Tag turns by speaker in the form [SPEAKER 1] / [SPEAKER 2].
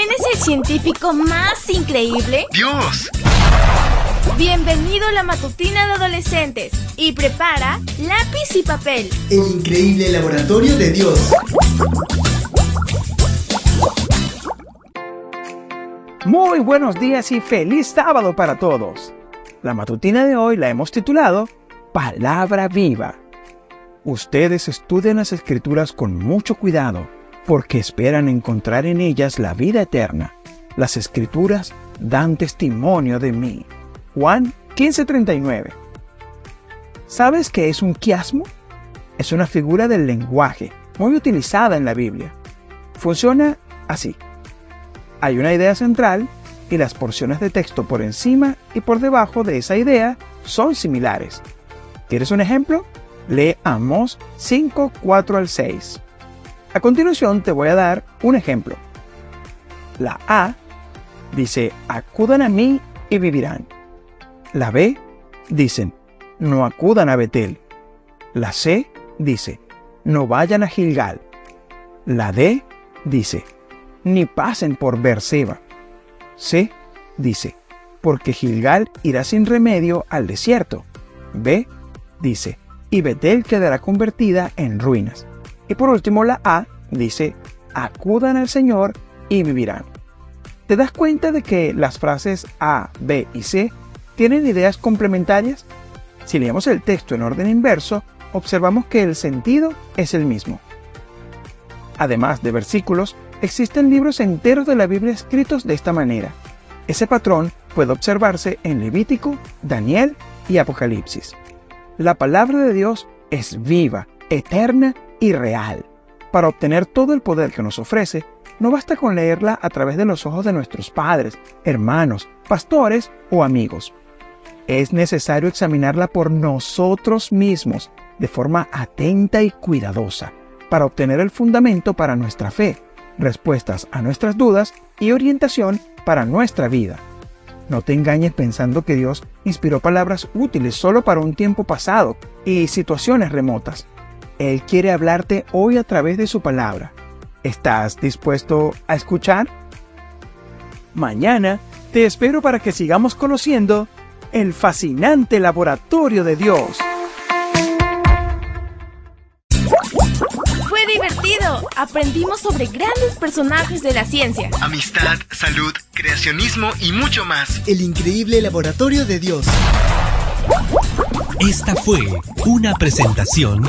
[SPEAKER 1] ¿Quién es el científico más increíble?
[SPEAKER 2] ¡Dios!
[SPEAKER 1] Bienvenido a la matutina de adolescentes y prepara lápiz y papel.
[SPEAKER 3] El increíble laboratorio de Dios.
[SPEAKER 4] Muy buenos días y feliz sábado para todos. La matutina de hoy la hemos titulado Palabra Viva. Ustedes estudian las escrituras con mucho cuidado porque esperan encontrar en ellas la vida eterna. Las escrituras dan testimonio de mí. Juan 15:39. ¿Sabes qué es un quiasmo? Es una figura del lenguaje muy utilizada en la Biblia. Funciona así. Hay una idea central y las porciones de texto por encima y por debajo de esa idea son similares. ¿Quieres un ejemplo? Lee Amos 5, 4 al 6. A continuación te voy a dar un ejemplo. La A dice, acudan a mí y vivirán. La B dicen, no acudan a Betel. La C dice, no vayan a Gilgal. La D dice, ni pasen por Berseba. C dice, porque Gilgal irá sin remedio al desierto. B dice, y Betel quedará convertida en ruinas. Y por último la A dice, acudan al Señor y vivirán. ¿Te das cuenta de que las frases A, B y C tienen ideas complementarias? Si leemos el texto en orden inverso, observamos que el sentido es el mismo. Además de versículos, existen libros enteros de la Biblia escritos de esta manera. Ese patrón puede observarse en Levítico, Daniel y Apocalipsis. La palabra de Dios es viva, eterna y real. Para obtener todo el poder que nos ofrece, no basta con leerla a través de los ojos de nuestros padres, hermanos, pastores o amigos. Es necesario examinarla por nosotros mismos de forma atenta y cuidadosa para obtener el fundamento para nuestra fe, respuestas a nuestras dudas y orientación para nuestra vida. No te engañes pensando que Dios inspiró palabras útiles solo para un tiempo pasado y situaciones remotas. Él quiere hablarte hoy a través de su palabra. ¿Estás dispuesto a escuchar? Mañana te espero para que sigamos conociendo el fascinante laboratorio de Dios.
[SPEAKER 1] Fue divertido. Aprendimos sobre grandes personajes de la ciencia.
[SPEAKER 2] Amistad, salud, creacionismo y mucho más.
[SPEAKER 3] El increíble laboratorio de Dios.
[SPEAKER 5] Esta fue una presentación